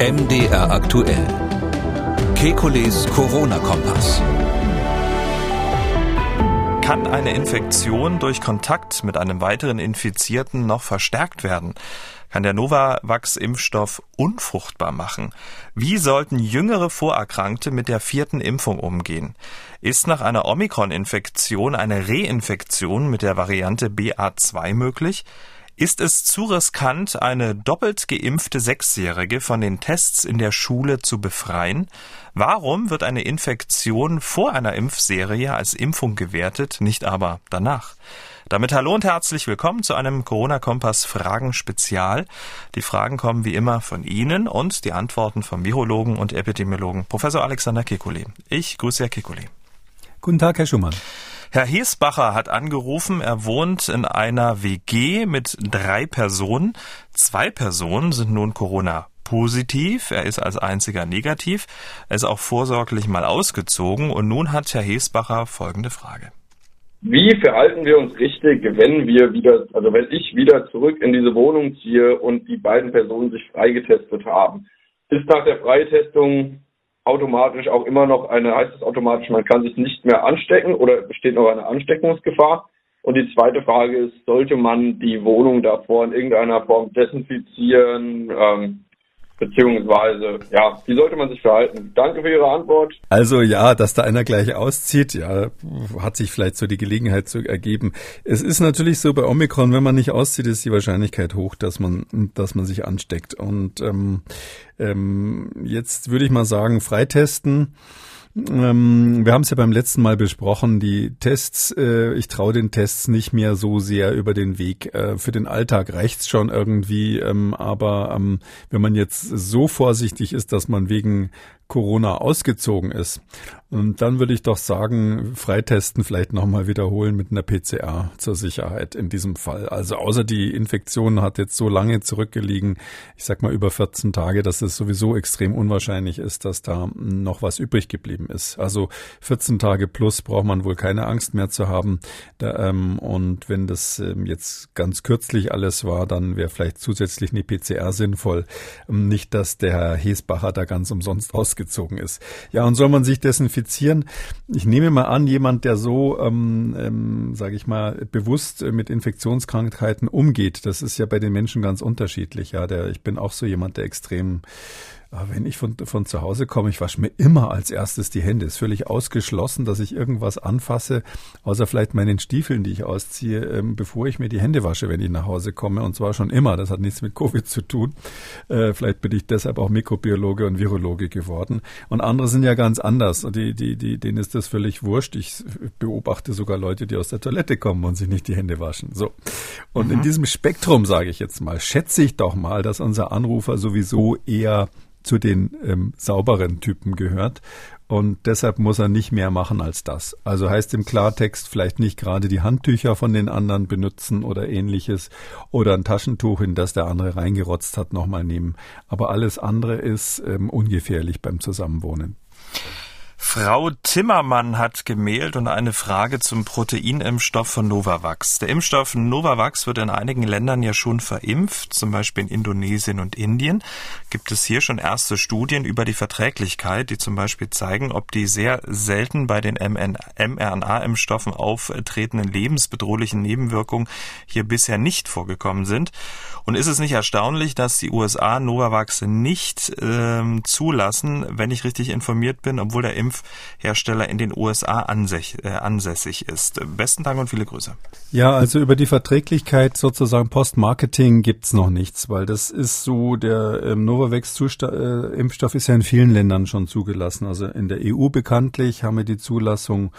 MDR aktuell. Kekules Corona-Kompass. Kann eine Infektion durch Kontakt mit einem weiteren Infizierten noch verstärkt werden? Kann der Novavax-Impfstoff unfruchtbar machen? Wie sollten jüngere Vorerkrankte mit der vierten Impfung umgehen? Ist nach einer Omikron-Infektion eine Reinfektion mit der Variante BA2 möglich? Ist es zu riskant, eine doppelt geimpfte Sechsjährige von den Tests in der Schule zu befreien? Warum wird eine Infektion vor einer Impfserie als Impfung gewertet, nicht aber danach? Damit hallo und herzlich willkommen zu einem Corona-Kompass Fragen Spezial. Die Fragen kommen wie immer von Ihnen und die Antworten vom Virologen und Epidemiologen Professor Alexander Kekulé. Ich grüße Herr Kekulé. Guten Tag, Herr Schumann. Herr Hiesbacher hat angerufen, er wohnt in einer WG mit drei Personen. Zwei Personen sind nun Corona positiv, er ist als einziger negativ, er ist auch vorsorglich mal ausgezogen und nun hat Herr Hiesbacher folgende Frage. Wie verhalten wir uns richtig, wenn wir wieder, also wenn ich wieder zurück in diese Wohnung ziehe und die beiden Personen sich freigetestet haben? Ist nach der Freitestung automatisch auch immer noch eine, heißt es automatisch, man kann sich nicht mehr anstecken oder besteht noch eine Ansteckungsgefahr? Und die zweite Frage ist, sollte man die Wohnung davor in irgendeiner Form desinfizieren? Ähm, beziehungsweise, ja, wie sollte man sich verhalten? Danke für Ihre Antwort. Also ja, dass da einer gleich auszieht, ja, hat sich vielleicht so die Gelegenheit zu ergeben. Es ist natürlich so bei Omikron, wenn man nicht auszieht, ist die Wahrscheinlichkeit hoch, dass man, dass man sich ansteckt. Und ähm, ähm, jetzt würde ich mal sagen, freitesten. Ähm, wir haben es ja beim letzten Mal besprochen, die Tests, äh, ich traue den Tests nicht mehr so sehr über den Weg. Äh, für den Alltag reicht's schon irgendwie, ähm, aber ähm, wenn man jetzt so vorsichtig ist, dass man wegen Corona ausgezogen ist. Und dann würde ich doch sagen, freitesten vielleicht nochmal wiederholen mit einer PCR zur Sicherheit in diesem Fall. Also außer die Infektion hat jetzt so lange zurückgelegen, ich sag mal über 14 Tage, dass es sowieso extrem unwahrscheinlich ist, dass da noch was übrig geblieben ist. Also 14 Tage plus braucht man wohl keine Angst mehr zu haben. Ähm, und wenn das ähm, jetzt ganz kürzlich alles war, dann wäre vielleicht zusätzlich eine PCR sinnvoll. Ähm, nicht, dass der Herr Hesbacher da ganz umsonst aus ausgezogen ist. Ja, und soll man sich desinfizieren? Ich nehme mal an, jemand, der so, ähm, ähm, sage ich mal, bewusst mit Infektionskrankheiten umgeht, das ist ja bei den Menschen ganz unterschiedlich. Ja, der, ich bin auch so jemand, der extrem wenn ich von, von zu Hause komme, ich wasche mir immer als erstes die Hände. Ist völlig ausgeschlossen, dass ich irgendwas anfasse, außer vielleicht meinen Stiefeln, die ich ausziehe, ähm, bevor ich mir die Hände wasche, wenn ich nach Hause komme. Und zwar schon immer. Das hat nichts mit Covid zu tun. Äh, vielleicht bin ich deshalb auch Mikrobiologe und Virologe geworden. Und andere sind ja ganz anders. Die, die, die, denen ist das völlig wurscht. Ich beobachte sogar Leute, die aus der Toilette kommen und sich nicht die Hände waschen. So. Und mhm. in diesem Spektrum, sage ich jetzt mal, schätze ich doch mal, dass unser Anrufer sowieso eher zu den ähm, sauberen Typen gehört. Und deshalb muss er nicht mehr machen als das. Also heißt im Klartext vielleicht nicht gerade die Handtücher von den anderen benutzen oder ähnliches oder ein Taschentuch, in das der andere reingerotzt hat, nochmal nehmen. Aber alles andere ist ähm, ungefährlich beim Zusammenwohnen. Frau Timmermann hat gemailt und eine Frage zum Proteinimpfstoff von Novavax. Der Impfstoff Novavax wird in einigen Ländern ja schon verimpft, zum Beispiel in Indonesien und Indien. Gibt es hier schon erste Studien über die Verträglichkeit, die zum Beispiel zeigen, ob die sehr selten bei den mRNA-Impfstoffen auftretenden lebensbedrohlichen Nebenwirkungen hier bisher nicht vorgekommen sind? Und ist es nicht erstaunlich, dass die USA Novavax nicht ähm, zulassen, wenn ich richtig informiert bin, obwohl der Impfhersteller in den USA ansässig, äh, ansässig ist? Besten Dank und viele Grüße. Ja, also über die Verträglichkeit sozusagen Post-Marketing gibt's noch nichts, weil das ist so, der ähm, Novavax-Impfstoff äh, ist ja in vielen Ländern schon zugelassen. Also in der EU bekanntlich haben wir die Zulassung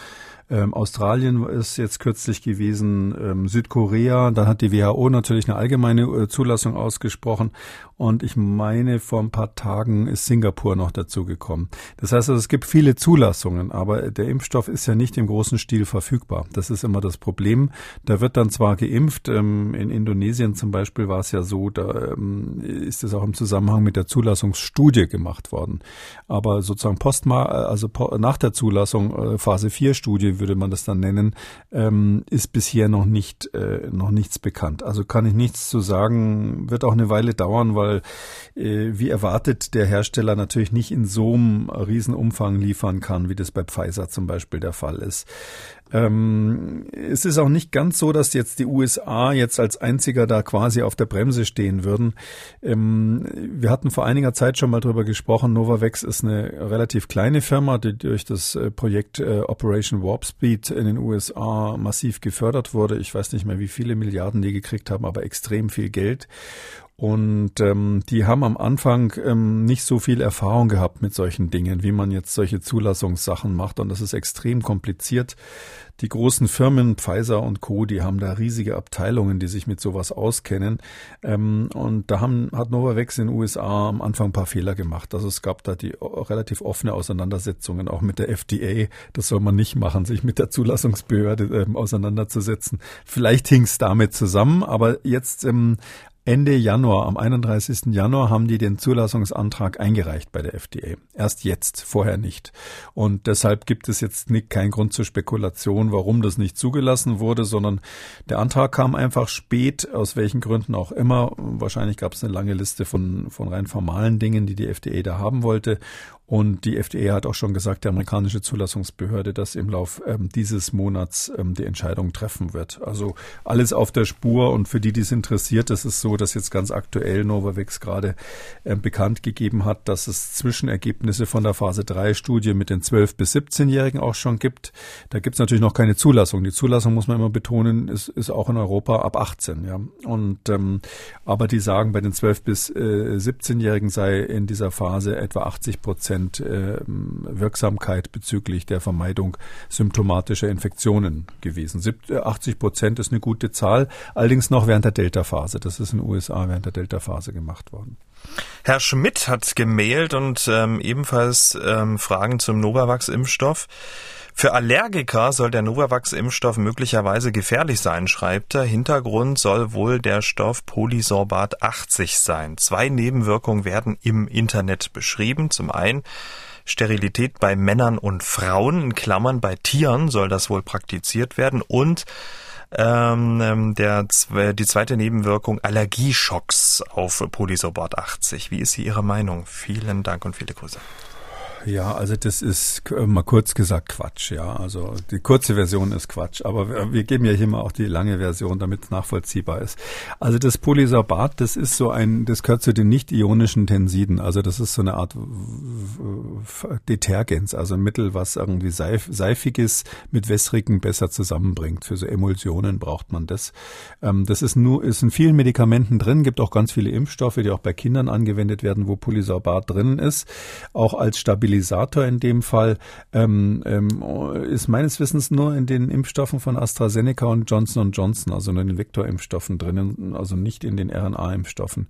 ähm, Australien ist jetzt kürzlich gewesen, ähm, Südkorea, dann hat die WHO natürlich eine allgemeine äh, Zulassung ausgesprochen und ich meine, vor ein paar Tagen ist Singapur noch dazugekommen. Das heißt also, es gibt viele Zulassungen, aber der Impfstoff ist ja nicht im großen Stil verfügbar. Das ist immer das Problem. Da wird dann zwar geimpft, ähm, in Indonesien zum Beispiel war es ja so, da ähm, ist es auch im Zusammenhang mit der Zulassungsstudie gemacht worden. Aber sozusagen postma, also nach der Zulassung, äh, Phase 4 Studie, Würde man das dann nennen, ähm, ist bisher noch nicht äh, noch nichts bekannt. Also kann ich nichts zu sagen. Wird auch eine Weile dauern, weil äh, wie erwartet der Hersteller natürlich nicht in so einem Riesenumfang liefern kann, wie das bei Pfizer zum Beispiel der Fall ist. Ähm, es ist auch nicht ganz so, dass jetzt die USA jetzt als einziger da quasi auf der Bremse stehen würden. Ähm, wir hatten vor einiger Zeit schon mal drüber gesprochen. Novavax ist eine relativ kleine Firma, die durch das äh, Projekt äh, Operation Warp Speed in den USA massiv gefördert wurde. Ich weiß nicht mehr, wie viele Milliarden die gekriegt haben, aber extrem viel Geld. Und ähm, die haben am Anfang ähm, nicht so viel Erfahrung gehabt mit solchen Dingen, wie man jetzt solche Zulassungssachen macht. Und das ist extrem kompliziert. Die großen Firmen, Pfizer und Co., die haben da riesige Abteilungen, die sich mit sowas auskennen. Ähm, und da haben, hat Novavax in den USA am Anfang ein paar Fehler gemacht. Also es gab da die relativ offene Auseinandersetzungen, auch mit der FDA. Das soll man nicht machen, sich mit der Zulassungsbehörde ähm, auseinanderzusetzen. Vielleicht hing es damit zusammen, aber jetzt ähm, Ende Januar, am 31. Januar, haben die den Zulassungsantrag eingereicht bei der FDA. Erst jetzt, vorher nicht. Und deshalb gibt es jetzt nicht, keinen Grund zur Spekulation, warum das nicht zugelassen wurde, sondern der Antrag kam einfach spät, aus welchen Gründen auch immer. Wahrscheinlich gab es eine lange Liste von, von rein formalen Dingen, die die FDA da haben wollte. Und die FDA hat auch schon gesagt, die amerikanische Zulassungsbehörde, dass im Lauf ähm, dieses Monats ähm, die Entscheidung treffen wird. Also alles auf der Spur. Und für die, die es interessiert, das ist so, dass jetzt ganz aktuell Novavax gerade ähm, bekannt gegeben hat, dass es Zwischenergebnisse von der Phase 3 Studie mit den 12 bis 17-Jährigen auch schon gibt. Da gibt es natürlich noch keine Zulassung. Die Zulassung muss man immer betonen, ist, ist auch in Europa ab 18. Ja. Und ähm, aber die sagen, bei den 12 bis äh, 17-Jährigen sei in dieser Phase etwa 80 Prozent Prozent äh, Wirksamkeit bezüglich der Vermeidung symptomatischer Infektionen gewesen. 80 äh, Prozent ist eine gute Zahl, allerdings noch während der Delta-Phase. Das ist in den USA während der Delta-Phase gemacht worden. Herr Schmidt hat gemailt und ähm, ebenfalls ähm, Fragen zum Novavax-Impfstoff. Für Allergiker soll der Novavax-Impfstoff möglicherweise gefährlich sein, schreibt er. Hintergrund soll wohl der Stoff Polysorbat 80 sein. Zwei Nebenwirkungen werden im Internet beschrieben. Zum einen Sterilität bei Männern und Frauen, in Klammern bei Tieren soll das wohl praktiziert werden und ähm, ähm der, die zweite Nebenwirkung Allergieschocks auf Polysorbat 80. Wie ist hier Ihre Meinung? Vielen Dank und viele Grüße. Ja, also das ist äh, mal kurz gesagt Quatsch, ja. Also die kurze Version ist Quatsch, aber wir, wir geben ja hier mal auch die lange Version, damit es nachvollziehbar ist. Also das Polysorbat, das ist so ein, das gehört zu den nicht-ionischen Tensiden. Also das ist so eine Art Detergens, also ein Mittel, was irgendwie seif, seifiges mit wässrigen besser zusammenbringt. Für so Emulsionen braucht man das. Ähm, das ist nur, ist in vielen Medikamenten drin, gibt auch ganz viele Impfstoffe, die auch bei Kindern angewendet werden, wo Polysorbat drin ist, auch als Stabilisator Stabilisator in dem Fall ähm, ähm, ist meines Wissens nur in den Impfstoffen von AstraZeneca und Johnson Johnson, also nur in den Vektorimpfstoffen drinnen, also nicht in den RNA-Impfstoffen.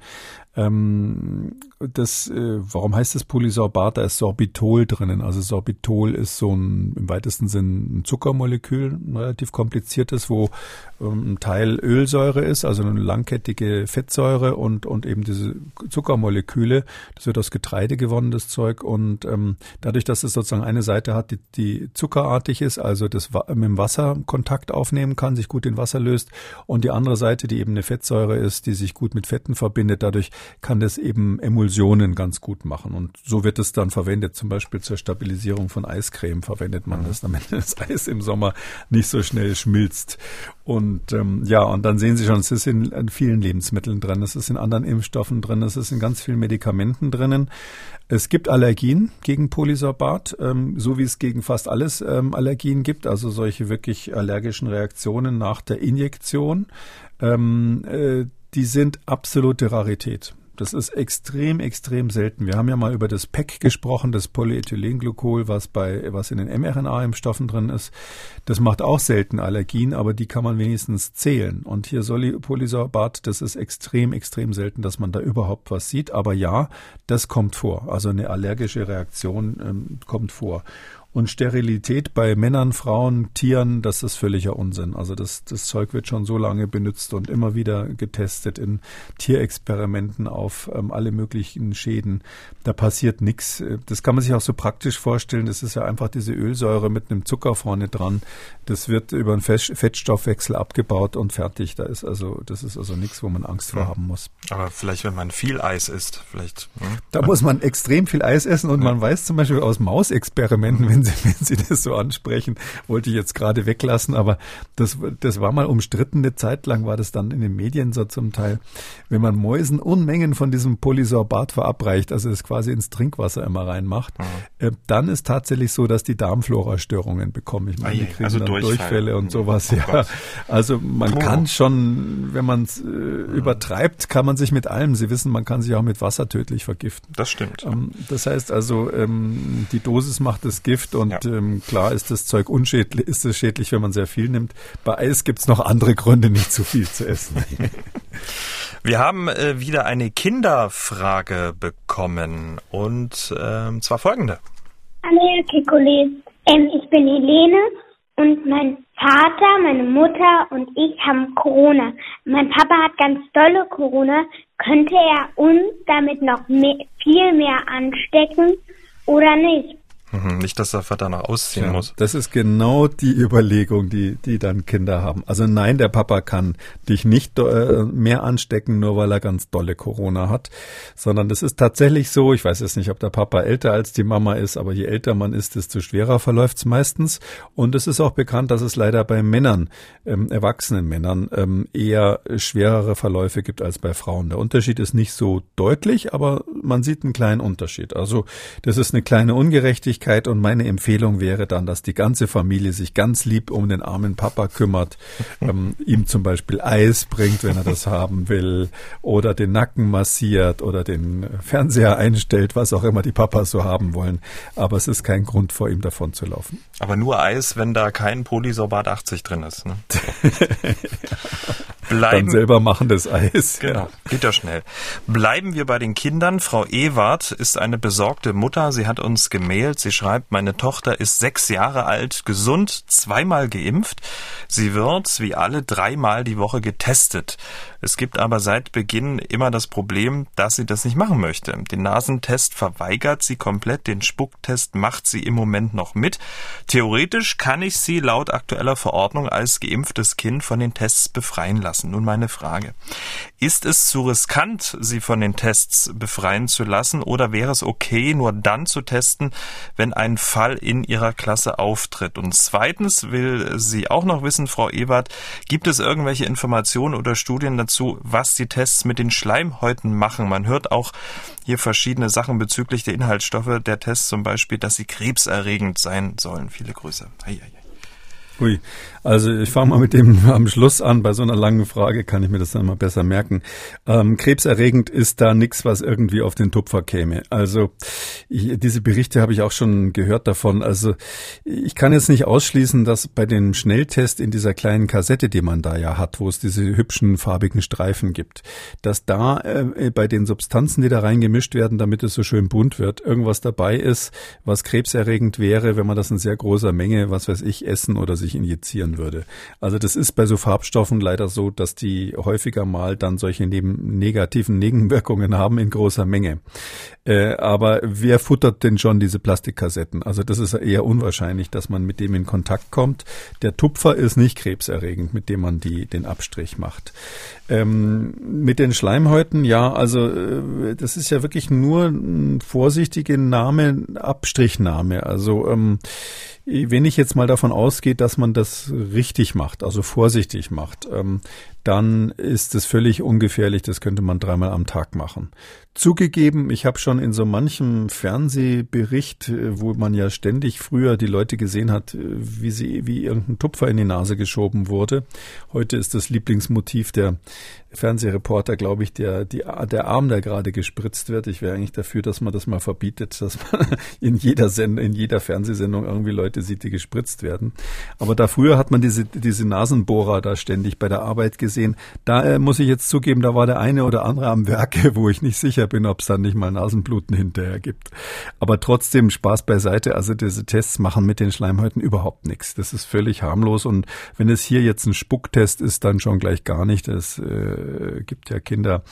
Ähm, das, äh, warum heißt das Polysorbat? Da ist Sorbitol drinnen. Also Sorbitol ist so ein im weitesten Sinn ein Zuckermolekül, ein relativ kompliziertes, wo ähm, ein Teil Ölsäure ist, also eine langkettige Fettsäure und und eben diese Zuckermoleküle. Das wird aus Getreide gewonnen, das Zeug. Und ähm, dadurch, dass es sozusagen eine Seite hat, die, die zuckerartig ist, also das mit dem Wasser Kontakt aufnehmen kann, sich gut in Wasser löst, und die andere Seite, die eben eine Fettsäure ist, die sich gut mit Fetten verbindet, dadurch kann das eben Emulsionen ganz gut machen. Und so wird es dann verwendet. Zum Beispiel zur Stabilisierung von Eiscreme verwendet man das, damit das Eis im Sommer nicht so schnell schmilzt. Und ähm, ja, und dann sehen Sie schon, es ist in, in vielen Lebensmitteln drin, es ist in anderen Impfstoffen drin, es ist in ganz vielen Medikamenten drinnen. Es gibt Allergien gegen Polysorbat, ähm, so wie es gegen fast alles ähm, Allergien gibt, also solche wirklich allergischen Reaktionen nach der Injektion. Ähm, äh, die sind absolute Rarität. Das ist extrem, extrem selten. Wir haben ja mal über das PEC gesprochen, das Polyethylenglykol, was bei, was in den mRNA-Impfstoffen drin ist. Das macht auch selten Allergien, aber die kann man wenigstens zählen. Und hier Polysorbat, das ist extrem, extrem selten, dass man da überhaupt was sieht. Aber ja, das kommt vor. Also eine allergische Reaktion ähm, kommt vor. Und Sterilität bei Männern, Frauen, Tieren, das ist völliger Unsinn. Also das, das Zeug wird schon so lange benutzt und immer wieder getestet in Tierexperimenten auf ähm, alle möglichen Schäden. Da passiert nichts. Das kann man sich auch so praktisch vorstellen. Das ist ja einfach diese Ölsäure mit einem Zucker vorne dran. Das wird über einen Fettstoffwechsel abgebaut und fertig. Da ist also, das ist also nichts, wo man Angst vor haben muss. Aber vielleicht, wenn man viel Eis isst, vielleicht. Hm? Da muss man extrem viel Eis essen und ja. man weiß zum Beispiel aus Mausexperimenten, wenn Sie, wenn Sie das so ansprechen, wollte ich jetzt gerade weglassen, aber das, das war mal umstritten. Eine Zeit lang war das dann in den Medien so zum Teil. Wenn man Mäusen Unmengen von diesem Polysorbat verabreicht, also es quasi ins Trinkwasser immer reinmacht, mhm. äh, dann ist tatsächlich so, dass die Darmflora-Störungen bekommen. Ich meine, die kriegen also dann Durchfälle und sowas. Oh ja, also man oh. kann schon, wenn man es äh, übertreibt, kann man sich mit allem. Sie wissen, man kann sich auch mit Wasser tödlich vergiften. Das stimmt. Ähm, das heißt also, ähm, die Dosis macht das Gift und ja. ähm, klar ist das Zeug unschädlich, ist es schädlich, wenn man sehr viel nimmt. Bei Eis gibt es noch andere Gründe, nicht zu viel zu essen. Wir haben äh, wieder eine Kinderfrage bekommen und ähm, zwar folgende. Hallo, Kikolis. Ähm, ich bin Helene und mein Vater, meine Mutter und ich haben Corona. Mein Papa hat ganz dolle Corona. Könnte er uns damit noch mehr, viel mehr anstecken oder nicht? Mhm, nicht, dass der Vater noch ausziehen ja, muss. Das ist genau die Überlegung, die, die dann Kinder haben. Also nein, der Papa kann dich nicht äh, mehr anstecken, nur weil er ganz dolle Corona hat, sondern es ist tatsächlich so, ich weiß jetzt nicht, ob der Papa älter als die Mama ist, aber je älter man ist, desto schwerer verläuft es meistens. Und es ist auch bekannt, dass es leider bei Männern, ähm, erwachsenen Männern, ähm, eher schwerere Verläufe gibt als bei Frauen. Der Unterschied ist nicht so deutlich, aber man sieht einen kleinen Unterschied. Also das ist eine kleine Ungerechtigkeit Möglichkeit und meine Empfehlung wäre dann, dass die ganze Familie sich ganz lieb um den armen Papa kümmert, ähm, ihm zum Beispiel Eis bringt, wenn er das haben will, oder den Nacken massiert oder den Fernseher einstellt, was auch immer die Papas so haben wollen. Aber es ist kein Grund vor ihm davon zu laufen. Aber nur Eis, wenn da kein Polysorbat 80 drin ist. Ne? Bleiben, Dann selber machen das Eis. Genau, geht ja schnell. Bleiben wir bei den Kindern. Frau Ewart ist eine besorgte Mutter. Sie hat uns gemailt. Sie schreibt, meine Tochter ist sechs Jahre alt, gesund, zweimal geimpft. Sie wird, wie alle, dreimal die Woche getestet. Es gibt aber seit Beginn immer das Problem, dass sie das nicht machen möchte. Den Nasentest verweigert sie komplett, den Spucktest macht sie im Moment noch mit. Theoretisch kann ich sie laut aktueller Verordnung als geimpftes Kind von den Tests befreien lassen. Nun meine Frage. Ist es zu riskant, sie von den Tests befreien zu lassen oder wäre es okay, nur dann zu testen, wenn ein Fall in ihrer Klasse auftritt? Und zweitens will sie auch noch wissen, Frau Ebert, gibt es irgendwelche Informationen oder Studien dazu, dazu, was die Tests mit den Schleimhäuten machen. Man hört auch hier verschiedene Sachen bezüglich der Inhaltsstoffe der Tests, zum Beispiel, dass sie krebserregend sein sollen. Viele Grüße. Hei, hei. Ui, also ich fange mal mit dem am Schluss an. Bei so einer langen Frage kann ich mir das dann mal besser merken. Ähm, krebserregend ist da nichts, was irgendwie auf den Tupfer käme. Also ich, diese Berichte habe ich auch schon gehört davon. Also ich kann jetzt nicht ausschließen, dass bei dem Schnelltest in dieser kleinen Kassette, die man da ja hat, wo es diese hübschen farbigen Streifen gibt, dass da äh, bei den Substanzen, die da reingemischt werden, damit es so schön bunt wird, irgendwas dabei ist, was krebserregend wäre, wenn man das in sehr großer Menge, was weiß ich, essen oder sich injizieren würde. Also das ist bei so Farbstoffen leider so, dass die häufiger mal dann solche neben negativen Nebenwirkungen haben in großer Menge. Äh, aber wer futtert denn schon diese Plastikkassetten? Also das ist eher unwahrscheinlich, dass man mit dem in Kontakt kommt. Der Tupfer ist nicht krebserregend, mit dem man die, den Abstrich macht. Ähm, mit den Schleimhäuten, ja, also äh, das ist ja wirklich nur ein vorsichtige Name, Abstrichname. Also ähm, wenn ich jetzt mal davon ausgehe, dass man das richtig macht, also vorsichtig macht, ähm, dann ist es völlig ungefährlich. Das könnte man dreimal am Tag machen. Zugegeben, ich habe schon in so manchem Fernsehbericht, äh, wo man ja ständig früher die Leute gesehen hat, äh, wie sie wie irgendein Tupfer in die Nase geschoben wurde. Heute ist das Lieblingsmotiv der Fernsehreporter, glaube ich, der, die, der Arm, der gerade gespritzt wird. Ich wäre eigentlich dafür, dass man das mal verbietet, dass man in jeder Sendung, in jeder Fernsehsendung irgendwie Leute Leute sieht, die gespritzt werden. Aber da früher hat man diese, diese Nasenbohrer da ständig bei der Arbeit gesehen. Da äh, muss ich jetzt zugeben, da war der eine oder andere am Werke, wo ich nicht sicher bin, ob es dann nicht mal Nasenbluten hinterher gibt. Aber trotzdem Spaß beiseite. Also diese Tests machen mit den Schleimhäuten überhaupt nichts. Das ist völlig harmlos. Und wenn es hier jetzt ein Spucktest ist, dann schon gleich gar nicht. Es äh, gibt ja Kinder,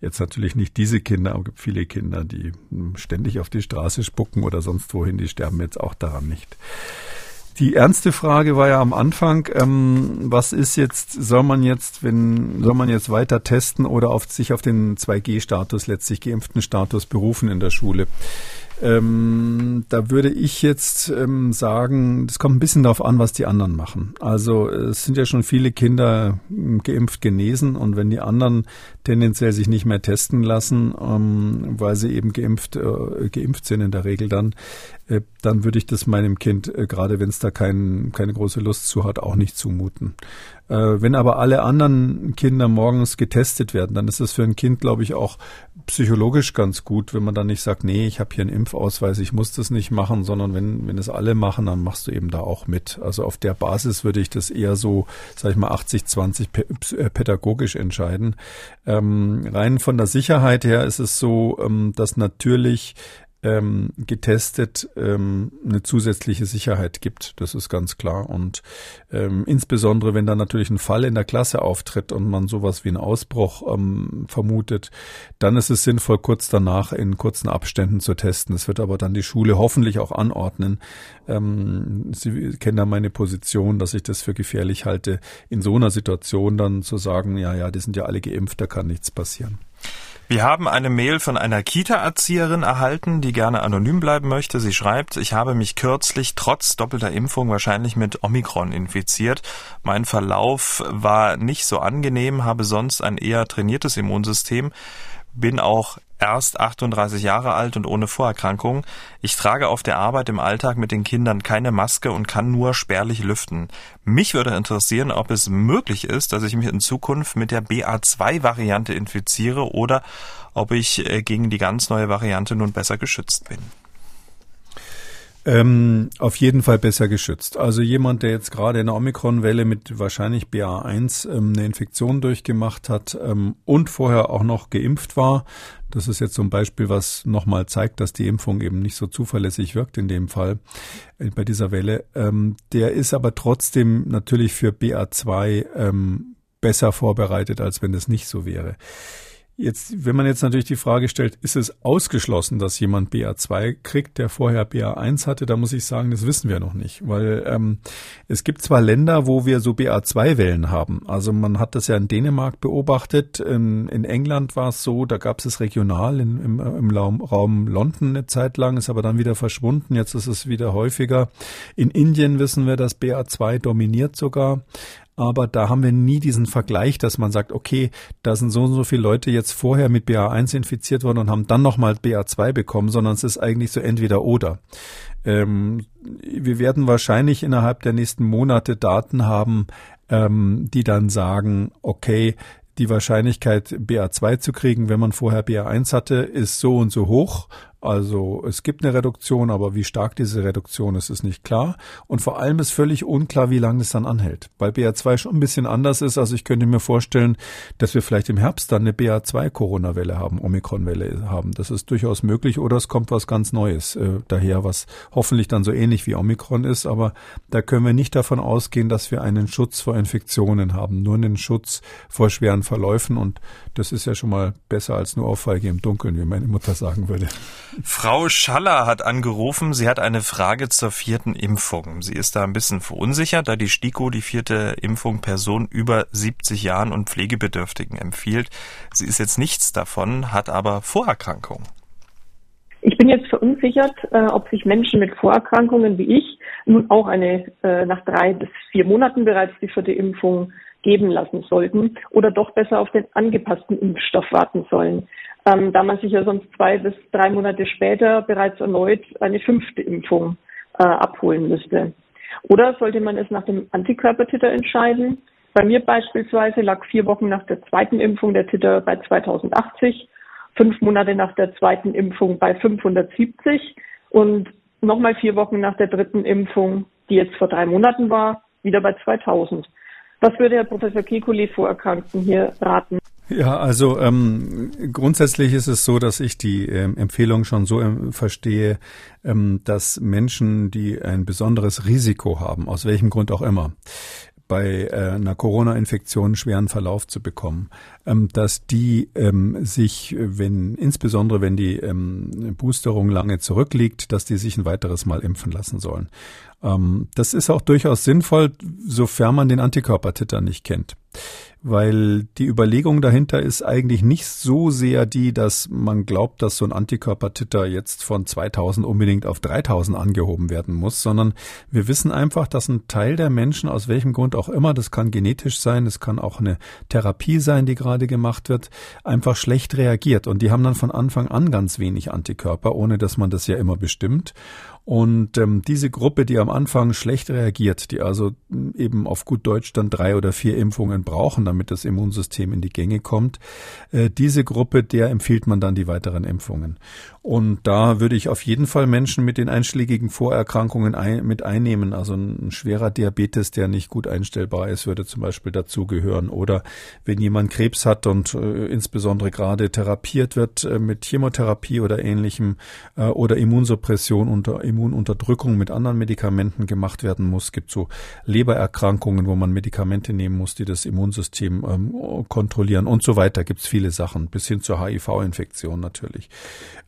jetzt natürlich nicht diese Kinder, aber es gibt viele Kinder, die ständig auf die Straße spucken oder sonst wohin, die sterben jetzt auch daran nicht. Die ernste Frage war ja am Anfang, ähm, was ist jetzt, soll man jetzt, wenn, soll man jetzt weiter testen oder auf, sich auf den 2G-Status, letztlich geimpften Status berufen in der Schule? Ähm, da würde ich jetzt ähm, sagen, das kommt ein bisschen darauf an, was die anderen machen. Also es sind ja schon viele Kinder ähm, geimpft genesen und wenn die anderen tendenziell sich nicht mehr testen lassen, ähm, weil sie eben geimpft, äh, geimpft sind in der Regel dann, äh, dann würde ich das meinem Kind, äh, gerade wenn es da kein, keine große Lust zu hat, auch nicht zumuten. Äh, wenn aber alle anderen Kinder morgens getestet werden, dann ist das für ein Kind, glaube ich, auch psychologisch ganz gut, wenn man dann nicht sagt, nee, ich habe hier einen Impfausweis, ich muss das nicht machen, sondern wenn, wenn es alle machen, dann machst du eben da auch mit. Also auf der Basis würde ich das eher so, sag ich mal, 80, 20 pädagogisch entscheiden. Ähm, rein von der Sicherheit her ist es so, ähm, dass natürlich ähm, getestet ähm, eine zusätzliche Sicherheit gibt. Das ist ganz klar. Und ähm, insbesondere, wenn da natürlich ein Fall in der Klasse auftritt und man sowas wie einen Ausbruch ähm, vermutet, dann ist es sinnvoll, kurz danach in kurzen Abständen zu testen. Das wird aber dann die Schule hoffentlich auch anordnen. Ähm, Sie kennen ja meine Position, dass ich das für gefährlich halte, in so einer Situation dann zu sagen, ja, ja, die sind ja alle geimpft, da kann nichts passieren. Wir haben eine Mail von einer Kita-Erzieherin erhalten, die gerne anonym bleiben möchte. Sie schreibt, ich habe mich kürzlich trotz doppelter Impfung wahrscheinlich mit Omikron infiziert. Mein Verlauf war nicht so angenehm, habe sonst ein eher trainiertes Immunsystem bin auch erst 38 Jahre alt und ohne Vorerkrankungen. Ich trage auf der Arbeit im Alltag mit den Kindern keine Maske und kann nur spärlich lüften. Mich würde interessieren, ob es möglich ist, dass ich mich in Zukunft mit der BA2-Variante infiziere oder ob ich äh, gegen die ganz neue Variante nun besser geschützt bin. Ähm, auf jeden Fall besser geschützt. Also jemand, der jetzt gerade in der Omikron-Welle mit wahrscheinlich BA1 ähm, eine Infektion durchgemacht hat ähm, und vorher auch noch geimpft war, das ist jetzt so ein Beispiel, was nochmal zeigt, dass die Impfung eben nicht so zuverlässig wirkt in dem Fall äh, bei dieser Welle. Ähm, der ist aber trotzdem natürlich für BA2 ähm, besser vorbereitet, als wenn das nicht so wäre. Jetzt, wenn man jetzt natürlich die Frage stellt, ist es ausgeschlossen, dass jemand BA2 kriegt, der vorher BA1 hatte, da muss ich sagen, das wissen wir noch nicht, weil ähm, es gibt zwar Länder, wo wir so BA2-Wellen haben. Also man hat das ja in Dänemark beobachtet, in, in England war es so, da gab es es regional in, im, im Raum, Raum London eine Zeit lang, ist aber dann wieder verschwunden. Jetzt ist es wieder häufiger. In Indien wissen wir, dass BA2 dominiert sogar aber da haben wir nie diesen Vergleich, dass man sagt, okay, da sind so und so viele Leute jetzt vorher mit BA1 infiziert worden und haben dann nochmal BA2 bekommen, sondern es ist eigentlich so entweder oder. Ähm, wir werden wahrscheinlich innerhalb der nächsten Monate Daten haben, ähm, die dann sagen, okay, die Wahrscheinlichkeit BA2 zu kriegen, wenn man vorher BA1 hatte, ist so und so hoch also es gibt eine Reduktion, aber wie stark diese Reduktion ist, ist nicht klar. Und vor allem ist völlig unklar, wie lange es dann anhält. Weil BA2 schon ein bisschen anders ist. Also ich könnte mir vorstellen, dass wir vielleicht im Herbst dann eine BA2-Corona-Welle haben, Omikron-Welle haben. Das ist durchaus möglich. Oder es kommt was ganz Neues äh, daher, was hoffentlich dann so ähnlich wie Omikron ist. Aber da können wir nicht davon ausgehen, dass wir einen Schutz vor Infektionen haben. Nur einen Schutz vor schweren Verläufen. Und das ist ja schon mal besser als nur Auffeige im Dunkeln, wie meine Mutter sagen würde. Frau Schaller hat angerufen. Sie hat eine Frage zur vierten Impfung. Sie ist da ein bisschen verunsichert, da die STIKO die vierte Impfung Personen über 70 Jahren und Pflegebedürftigen empfiehlt. Sie ist jetzt nichts davon, hat aber Vorerkrankungen. Ich bin jetzt verunsichert, äh, ob sich Menschen mit Vorerkrankungen wie ich nun auch eine äh, nach drei bis vier Monaten bereits die vierte Impfung geben lassen sollten oder doch besser auf den angepassten Impfstoff warten sollen ähm, da man sich ja sonst zwei bis drei Monate später bereits erneut eine fünfte Impfung äh, abholen müsste. Oder sollte man es nach dem Antikörpertitter entscheiden? Bei mir beispielsweise lag vier Wochen nach der zweiten Impfung der Titter bei 2080, fünf Monate nach der zweiten Impfung bei 570 und nochmal vier Wochen nach der dritten Impfung, die jetzt vor drei Monaten war, wieder bei 2000. Was würde Herr Professor Kekulé Vorerkrankten hier raten? Ja, also ähm, grundsätzlich ist es so, dass ich die ähm, Empfehlung schon so ähm, verstehe, ähm, dass Menschen, die ein besonderes Risiko haben, aus welchem Grund auch immer, bei äh, einer Corona-Infektion schweren Verlauf zu bekommen, dass die ähm, sich, wenn insbesondere wenn die ähm, Boosterung lange zurückliegt, dass die sich ein weiteres Mal impfen lassen sollen. Ähm, das ist auch durchaus sinnvoll, sofern man den Antikörpertitter nicht kennt weil die Überlegung dahinter ist eigentlich nicht so sehr die, dass man glaubt, dass so ein Antikörpertitter jetzt von 2000 unbedingt auf 3000 angehoben werden muss, sondern wir wissen einfach, dass ein Teil der Menschen, aus welchem Grund auch immer, das kann genetisch sein, es kann auch eine Therapie sein, die gerade gemacht wird, einfach schlecht reagiert. Und die haben dann von Anfang an ganz wenig Antikörper, ohne dass man das ja immer bestimmt. Und ähm, diese Gruppe, die am Anfang schlecht reagiert, die also eben auf gut Deutsch dann drei oder vier Impfungen brauchen, damit das Immunsystem in die Gänge kommt, äh, diese Gruppe, der empfiehlt man dann die weiteren Impfungen. Und da würde ich auf jeden Fall Menschen mit den einschlägigen Vorerkrankungen ein, mit einnehmen. Also ein schwerer Diabetes, der nicht gut einstellbar ist, würde zum Beispiel dazugehören. Oder wenn jemand Krebs hat und äh, insbesondere gerade therapiert wird äh, mit Chemotherapie oder ähnlichem äh, oder Immunsuppression unter Immununterdrückung mit anderen Medikamenten gemacht werden muss. Es gibt so Lebererkrankungen, wo man Medikamente nehmen muss, die das Immunsystem ähm, kontrollieren und so weiter. Gibt es viele Sachen, bis hin zur HIV-Infektion natürlich.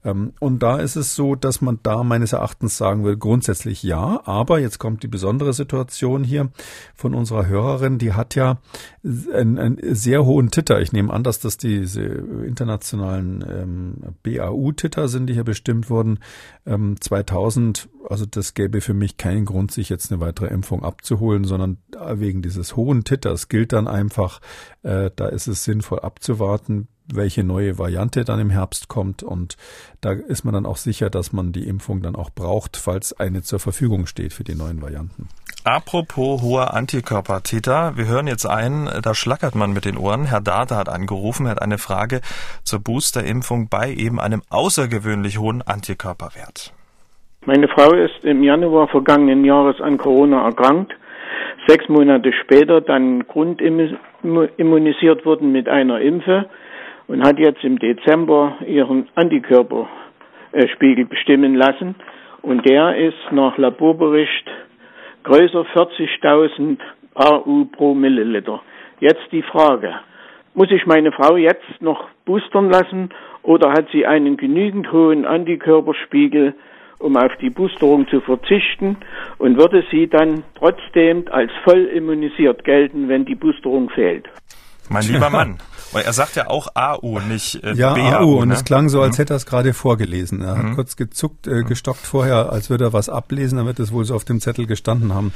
Ähm, und da ist es so, dass man da meines Erachtens sagen will, grundsätzlich ja, aber jetzt kommt die besondere Situation hier von unserer Hörerin, die hat ja einen, einen sehr hohen Titter. Ich nehme an, dass das diese internationalen ähm, BAU-Titter sind, die hier bestimmt wurden. Ähm, 2000, also das gäbe für mich keinen Grund, sich jetzt eine weitere Impfung abzuholen, sondern wegen dieses hohen Titters gilt dann einfach, äh, da ist es sinnvoll abzuwarten, welche neue Variante dann im Herbst kommt. Und da ist man dann auch sicher, dass man die Impfung dann auch braucht, falls eine zur Verfügung steht für die neuen Varianten. Apropos hoher Antikörpertiter, wir hören jetzt ein, da schlackert man mit den Ohren. Herr Data hat angerufen, er hat eine Frage zur Boosterimpfung bei eben einem außergewöhnlich hohen Antikörperwert. Meine Frau ist im Januar vergangenen Jahres an Corona erkrankt, sechs Monate später dann grundimmunisiert worden mit einer Impfe und hat jetzt im Dezember ihren Antikörperspiegel bestimmen lassen. Und der ist nach Laborbericht größer 40.000 AU pro Milliliter. Jetzt die Frage, muss ich meine Frau jetzt noch boostern lassen oder hat sie einen genügend hohen Antikörperspiegel, um auf die Boosterung zu verzichten und würde sie dann trotzdem als voll immunisiert gelten, wenn die Boosterung fehlt? Mein lieber Mann. Weil er sagt ja auch AU, nicht äh, ja, BAU. Ja, AU. Und ne? es klang so, als mhm. hätte er es gerade vorgelesen. Er mhm. hat kurz gezuckt, äh, gestockt vorher, als würde er was ablesen. Dann wird es wohl so auf dem Zettel gestanden haben.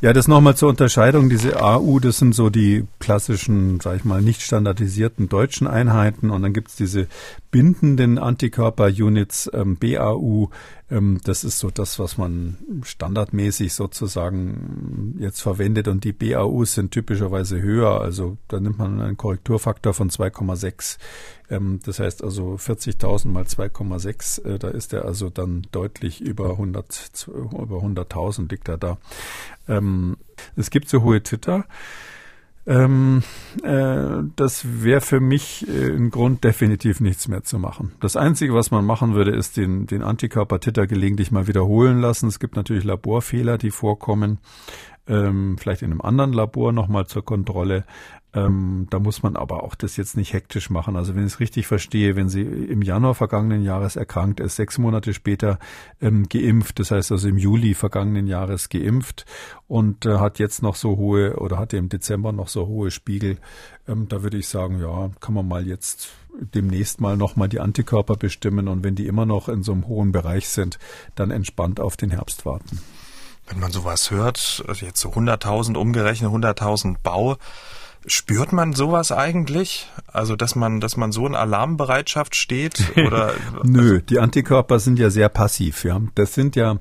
Ja, das nochmal zur Unterscheidung. Diese AU, das sind so die klassischen, sag ich mal, nicht standardisierten deutschen Einheiten. Und dann gibt's diese bindenden Antikörper-Units, ähm, BAU. Ähm, das ist so das, was man standardmäßig sozusagen jetzt verwendet. Und die BAUs sind typischerweise höher. Also da nimmt man einen Korrekturfaktor von 2,6. Ähm, das heißt also 40.000 mal 2,6. Äh, da ist er also dann deutlich über 100, über 100.000 liegt er da. Ähm, es gibt so hohe Titter. Ähm, äh, das wäre für mich äh, ein Grund, definitiv nichts mehr zu machen. Das Einzige, was man machen würde, ist den, den Antikörpertitter gelegentlich mal wiederholen lassen. Es gibt natürlich Laborfehler, die vorkommen ähm, vielleicht in einem anderen Labor nochmal zur Kontrolle. Ähm, da muss man aber auch das jetzt nicht hektisch machen. Also wenn ich es richtig verstehe, wenn sie im Januar vergangenen Jahres erkrankt ist, sechs Monate später ähm, geimpft, das heißt also im Juli vergangenen Jahres geimpft und äh, hat jetzt noch so hohe oder hatte im Dezember noch so hohe Spiegel, ähm, da würde ich sagen, ja, kann man mal jetzt demnächst mal nochmal die Antikörper bestimmen und wenn die immer noch in so einem hohen Bereich sind, dann entspannt auf den Herbst warten. Wenn man sowas hört, also jetzt so 100.000 umgerechnet, 100.000 Bau, Spürt man sowas eigentlich? Also, dass man, dass man so in Alarmbereitschaft steht? Oder? Nö, die Antikörper sind ja sehr passiv, ja. Das sind ja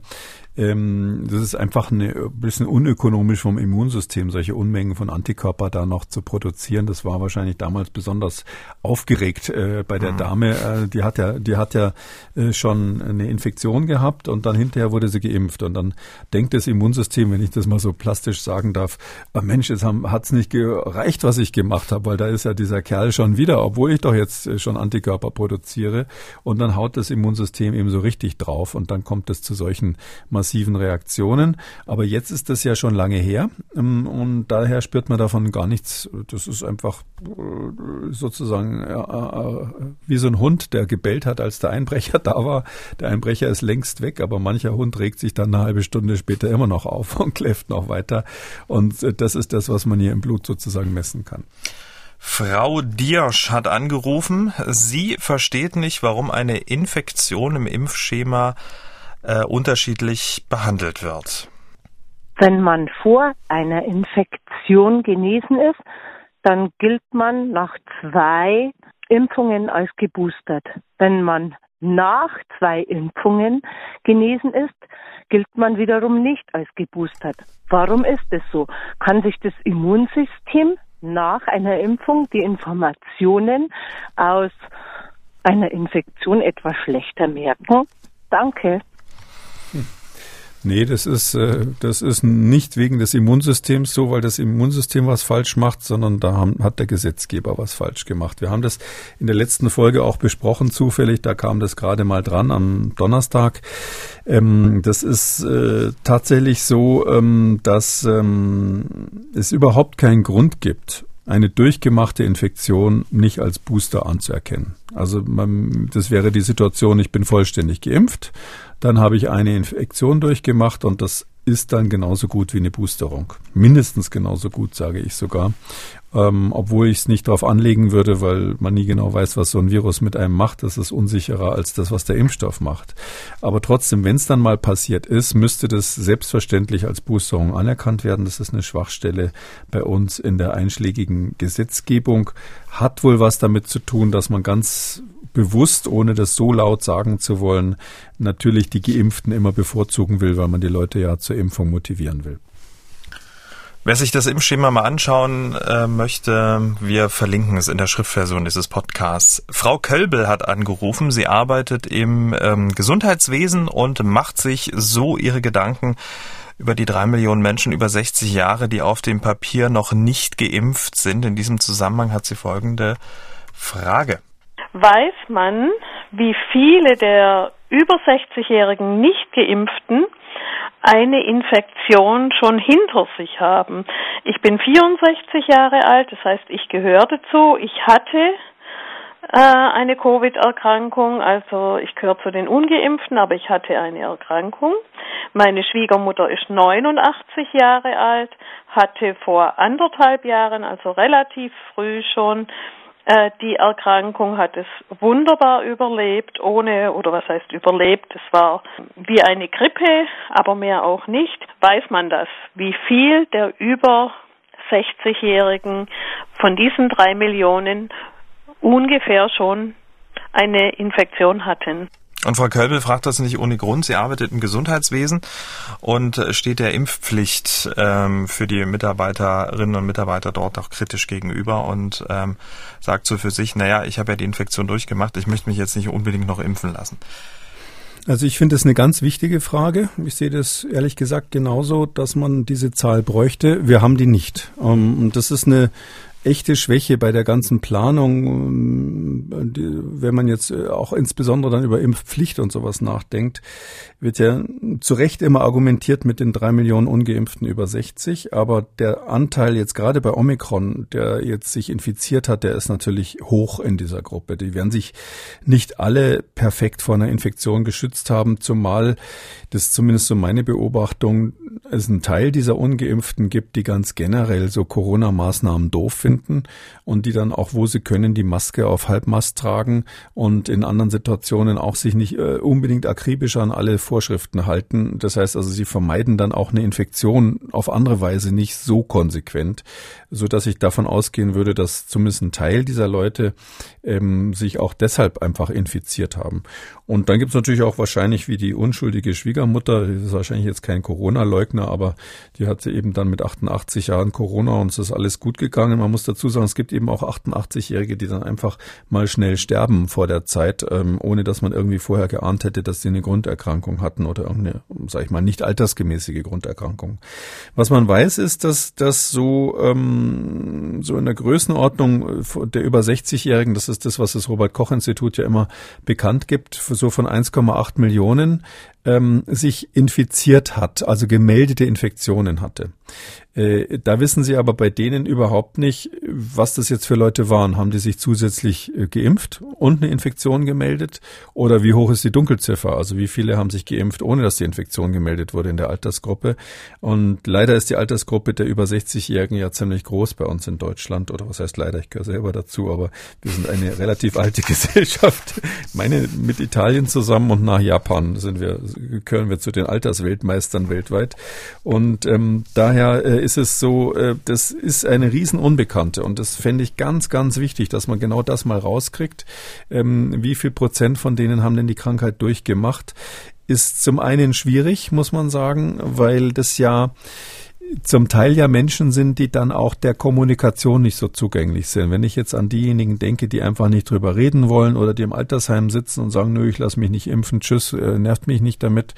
Ähm, das ist einfach eine bisschen unökonomisch vom Immunsystem, solche Unmengen von Antikörper da noch zu produzieren. Das war wahrscheinlich damals besonders aufgeregt äh, bei der mhm. Dame. Äh, die hat ja, die hat ja äh, schon eine Infektion gehabt und dann hinterher wurde sie geimpft. Und dann denkt das Immunsystem, wenn ich das mal so plastisch sagen darf, oh Mensch, jetzt hat es nicht gereicht, was ich gemacht habe, weil da ist ja dieser Kerl schon wieder, obwohl ich doch jetzt äh, schon Antikörper produziere. Und dann haut das Immunsystem eben so richtig drauf und dann kommt es zu solchen massiven Reaktionen. Aber jetzt ist das ja schon lange her ähm, und daher spürt man davon gar nichts. Das ist einfach äh, sozusagen äh, wie so ein Hund, der gebellt hat, als der Einbrecher da war. Der Einbrecher ist längst weg, aber mancher Hund regt sich dann eine halbe Stunde später immer noch auf und kläfft noch weiter. Und das ist das, was man hier im Blut sozusagen messen kann. Frau Diersch hat angerufen. Sie versteht nicht, warum eine Infektion im Impfschema äh, unterschiedlich behandelt wird. Wenn man vor einer Infektion genesen ist, dann gilt man nach zwei Impfungen als geboostert. Wenn man nach zwei Impfungen genesen ist, gilt man wiederum nicht als geboostert. Warum ist es so? Kann sich das Immunsystem nach einer Impfung die Informationen aus einer Infektion etwas schlechter merken? Danke. Nee, das ist, äh, das ist nicht wegen des Immunsystems so, weil das Immunsystem was falsch macht, sondern da haben, hat der Gesetzgeber was falsch gemacht. Wir haben das in der letzten Folge auch besprochen, zufällig, da kam das gerade mal dran am Donnerstag. Ähm, das ist äh, tatsächlich so, ähm, dass ähm, es überhaupt keinen Grund gibt, eine durchgemachte Infektion nicht als Booster anzuerkennen. Also man, das wäre die Situation, ich bin vollständig geimpft, dann habe ich eine Infektion durchgemacht und das ist dann genauso gut wie eine Boosterung. Mindestens genauso gut, sage ich sogar. Ähm, obwohl ich es nicht darauf anlegen würde, weil man nie genau weiß, was so ein Virus mit einem macht. Das ist unsicherer als das, was der Impfstoff macht. Aber trotzdem, wenn es dann mal passiert ist, müsste das selbstverständlich als Boosterung anerkannt werden. Das ist eine Schwachstelle bei uns in der einschlägigen Gesetzgebung. Hat wohl was damit zu tun, dass man ganz bewusst, ohne das so laut sagen zu wollen, natürlich die Geimpften immer bevorzugen will, weil man die Leute ja zur Impfung motivieren will. Wer sich das Impfschema mal anschauen äh, möchte, wir verlinken es in der Schriftversion dieses Podcasts. Frau Kölbel hat angerufen. Sie arbeitet im ähm, Gesundheitswesen und macht sich so ihre Gedanken über die drei Millionen Menschen über 60 Jahre, die auf dem Papier noch nicht geimpft sind. In diesem Zusammenhang hat sie folgende Frage weiß man, wie viele der über 60-jährigen Nicht-Geimpften eine Infektion schon hinter sich haben. Ich bin 64 Jahre alt, das heißt, ich gehöre dazu. Ich hatte äh, eine Covid-Erkrankung, also ich gehöre zu den Ungeimpften, aber ich hatte eine Erkrankung. Meine Schwiegermutter ist 89 Jahre alt, hatte vor anderthalb Jahren, also relativ früh schon, äh, die Erkrankung hat es wunderbar überlebt, ohne, oder was heißt überlebt, es war wie eine Grippe, aber mehr auch nicht. Weiß man das, wie viel der über 60-Jährigen von diesen drei Millionen ungefähr schon eine Infektion hatten. Und Frau Kölbel fragt das nicht ohne Grund. Sie arbeitet im Gesundheitswesen und äh, steht der Impfpflicht ähm, für die Mitarbeiterinnen und Mitarbeiter dort auch kritisch gegenüber und ähm, sagt so für sich, naja, ich habe ja die Infektion durchgemacht, ich möchte mich jetzt nicht unbedingt noch impfen lassen. Also ich finde es eine ganz wichtige Frage. Ich sehe das ehrlich gesagt genauso, dass man diese Zahl bräuchte. Wir haben die nicht. Ähm, und das ist eine echte Schwäche bei der ganzen Planung, ähm, wenn man jetzt äh, auch insbesondere dann über Impfpflicht und sowas nachdenkt, wird ja zu Recht immer argumentiert mit den drei Millionen Ungeimpften über 60, aber der Anteil jetzt gerade bei Omikron, der jetzt sich infiziert hat, der ist natürlich hoch in dieser Gruppe. Die werden sich nicht alle perfekt vor einer Infektion geschützt haben, zumal das zumindest so meine Beobachtung, es einen Teil dieser Ungeimpften gibt, die ganz generell so Corona-Maßnahmen doof finden und die dann auch, wo sie können, die Maske auf Halbmast tragen und in anderen Situationen auch sich nicht äh, unbedingt akribisch an alle Vorschriften halten. Das heißt also, sie vermeiden dann auch eine Infektion auf andere Weise nicht so konsequent. so dass ich davon ausgehen würde, dass zumindest ein Teil dieser Leute ähm, sich auch deshalb einfach infiziert haben. Und dann gibt es natürlich auch wahrscheinlich wie die unschuldige Schwiegermutter, die ist wahrscheinlich jetzt kein Corona-Leugner, aber die hatte eben dann mit 88 Jahren Corona und es ist alles gut gegangen. Man muss dazu sagen, es gibt eben auch 88-Jährige, die dann einfach mal schnell sterben vor der Zeit, ähm, ohne dass man irgendwie vorher geahnt hätte, dass sie eine Grunderkrankung hatten oder irgendeine, sag ich mal, nicht altersgemäßige Grunderkrankung. Was man weiß, ist, dass das so ähm, so in der Größenordnung der über 60-Jährigen, das ist das, was das Robert Koch Institut ja immer bekannt gibt, so von 1,8 Millionen ähm, sich infiziert hat, also gemeldete Infektionen hatte. Äh, da wissen Sie aber bei denen überhaupt nicht, was das jetzt für Leute waren. Haben die sich zusätzlich äh, geimpft und eine Infektion gemeldet? Oder wie hoch ist die Dunkelziffer? Also wie viele haben sich geimpft, ohne dass die Infektion gemeldet wurde in der Altersgruppe? Und leider ist die Altersgruppe der über 60-Jährigen ja ziemlich groß bei uns in Deutschland. Oder was heißt leider? Ich gehöre selber dazu, aber wir sind eine relativ alte Gesellschaft. Meine mit Italien zusammen und nach Japan sind wir gehören wir zu den Altersweltmeistern weltweit. Und ähm, daher äh, ist es so, äh, das ist eine Riesenunbekannte und das fände ich ganz, ganz wichtig, dass man genau das mal rauskriegt. Ähm, wie viel Prozent von denen haben denn die Krankheit durchgemacht? Ist zum einen schwierig, muss man sagen, weil das ja zum Teil ja Menschen sind, die dann auch der Kommunikation nicht so zugänglich sind. Wenn ich jetzt an diejenigen denke, die einfach nicht drüber reden wollen oder die im Altersheim sitzen und sagen, nö, ich lasse mich nicht impfen, tschüss, äh, nervt mich nicht damit,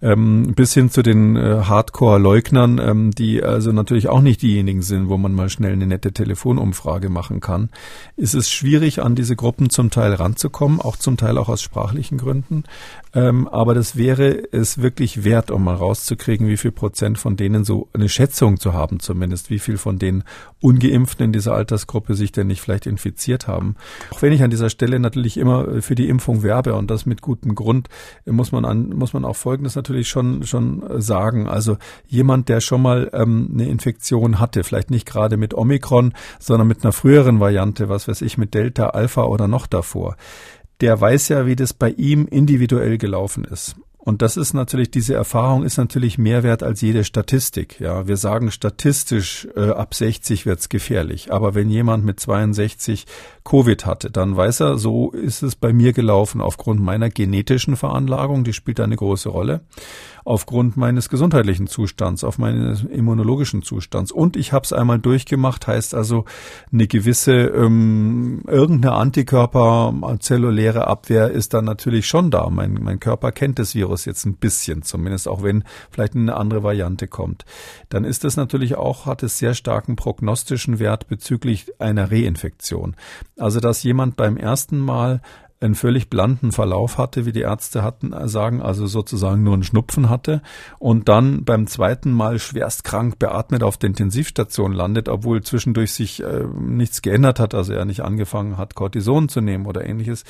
ähm, bis hin zu den äh, Hardcore-Leugnern, ähm, die also natürlich auch nicht diejenigen sind, wo man mal schnell eine nette Telefonumfrage machen kann, ist es schwierig, an diese Gruppen zum Teil ranzukommen, auch zum Teil auch aus sprachlichen Gründen. Ähm, aber das wäre es wirklich wert, um mal rauszukriegen, wie viel Prozent von denen so eine Schätzung zu haben, zumindest, wie viel von den Ungeimpften in dieser Altersgruppe sich denn nicht vielleicht infiziert haben. Auch wenn ich an dieser Stelle natürlich immer für die Impfung werbe und das mit gutem Grund, muss man an, muss man auch Folgendes natürlich schon, schon sagen. Also jemand, der schon mal ähm, eine Infektion hatte, vielleicht nicht gerade mit Omikron, sondern mit einer früheren Variante, was weiß ich, mit Delta, Alpha oder noch davor, der weiß ja, wie das bei ihm individuell gelaufen ist. Und das ist natürlich, diese Erfahrung ist natürlich mehr wert als jede Statistik. Ja, wir sagen statistisch, äh, ab 60 wird's gefährlich. Aber wenn jemand mit 62 Covid hatte, dann weiß er, so ist es bei mir gelaufen aufgrund meiner genetischen Veranlagung, die spielt eine große Rolle aufgrund meines gesundheitlichen Zustands, auf meines immunologischen Zustands. Und ich habe es einmal durchgemacht, heißt also eine gewisse ähm, irgendeine Antikörper, zelluläre Abwehr ist dann natürlich schon da. Mein, mein Körper kennt das Virus jetzt ein bisschen, zumindest auch wenn vielleicht eine andere Variante kommt. Dann ist es natürlich auch, hat es sehr starken prognostischen Wert bezüglich einer Reinfektion. Also dass jemand beim ersten Mal einen völlig blanden Verlauf hatte, wie die Ärzte hatten, äh, sagen, also sozusagen nur einen Schnupfen hatte und dann beim zweiten Mal schwerst krank beatmet auf der Intensivstation landet, obwohl zwischendurch sich äh, nichts geändert hat, also er nicht angefangen hat, Cortison zu nehmen oder ähnliches.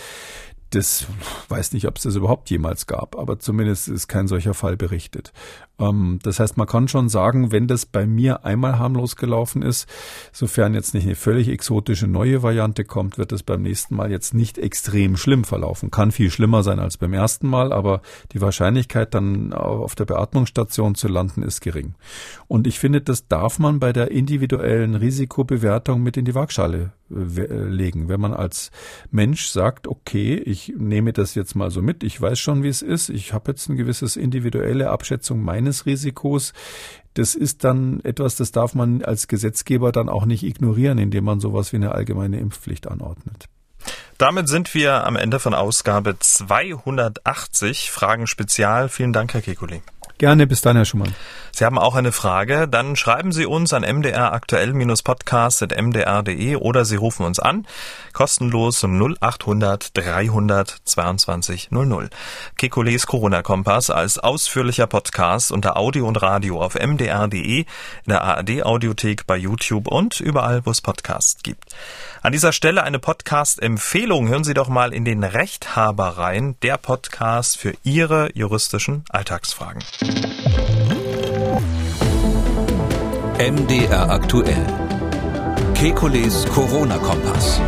Das weiß nicht, ob es das überhaupt jemals gab, aber zumindest ist kein solcher Fall berichtet. Ähm, das heißt, man kann schon sagen, wenn das bei mir einmal harmlos gelaufen ist, sofern jetzt nicht eine völlig exotische neue Variante kommt, wird es beim nächsten Mal jetzt nicht extrem schlimm verlaufen. Kann viel schlimmer sein als beim ersten Mal, aber die Wahrscheinlichkeit dann auf der Beatmungsstation zu landen ist gering. Und ich finde, das darf man bei der individuellen Risikobewertung mit in die Waagschale äh, äh, legen. Wenn man als Mensch sagt, okay, ich nehme das jetzt mal so mit, ich weiß schon, wie es ist, ich habe jetzt eine gewisse individuelle Abschätzung meines eines Risikos. Das ist dann etwas, das darf man als Gesetzgeber dann auch nicht ignorieren, indem man sowas wie eine allgemeine Impfpflicht anordnet. Damit sind wir am Ende von Ausgabe 280 Fragen Spezial. Vielen Dank, Herr Kekulé. Gerne, bis dann, Herr Schumann. Sie haben auch eine Frage, dann schreiben Sie uns an mdraktuell-podcast.mdr.de oder Sie rufen uns an, kostenlos 0800 300 22 00. Kekules Corona-Kompass als ausführlicher Podcast unter Audio und Radio auf mdr.de, in der ARD-Audiothek bei YouTube und überall, wo es Podcasts gibt. An dieser Stelle eine Podcast-Empfehlung. Hören Sie doch mal in den Rechthaber rein, der Podcast für Ihre juristischen Alltagsfragen. MDR aktuell. Kekules Corona-Kompass.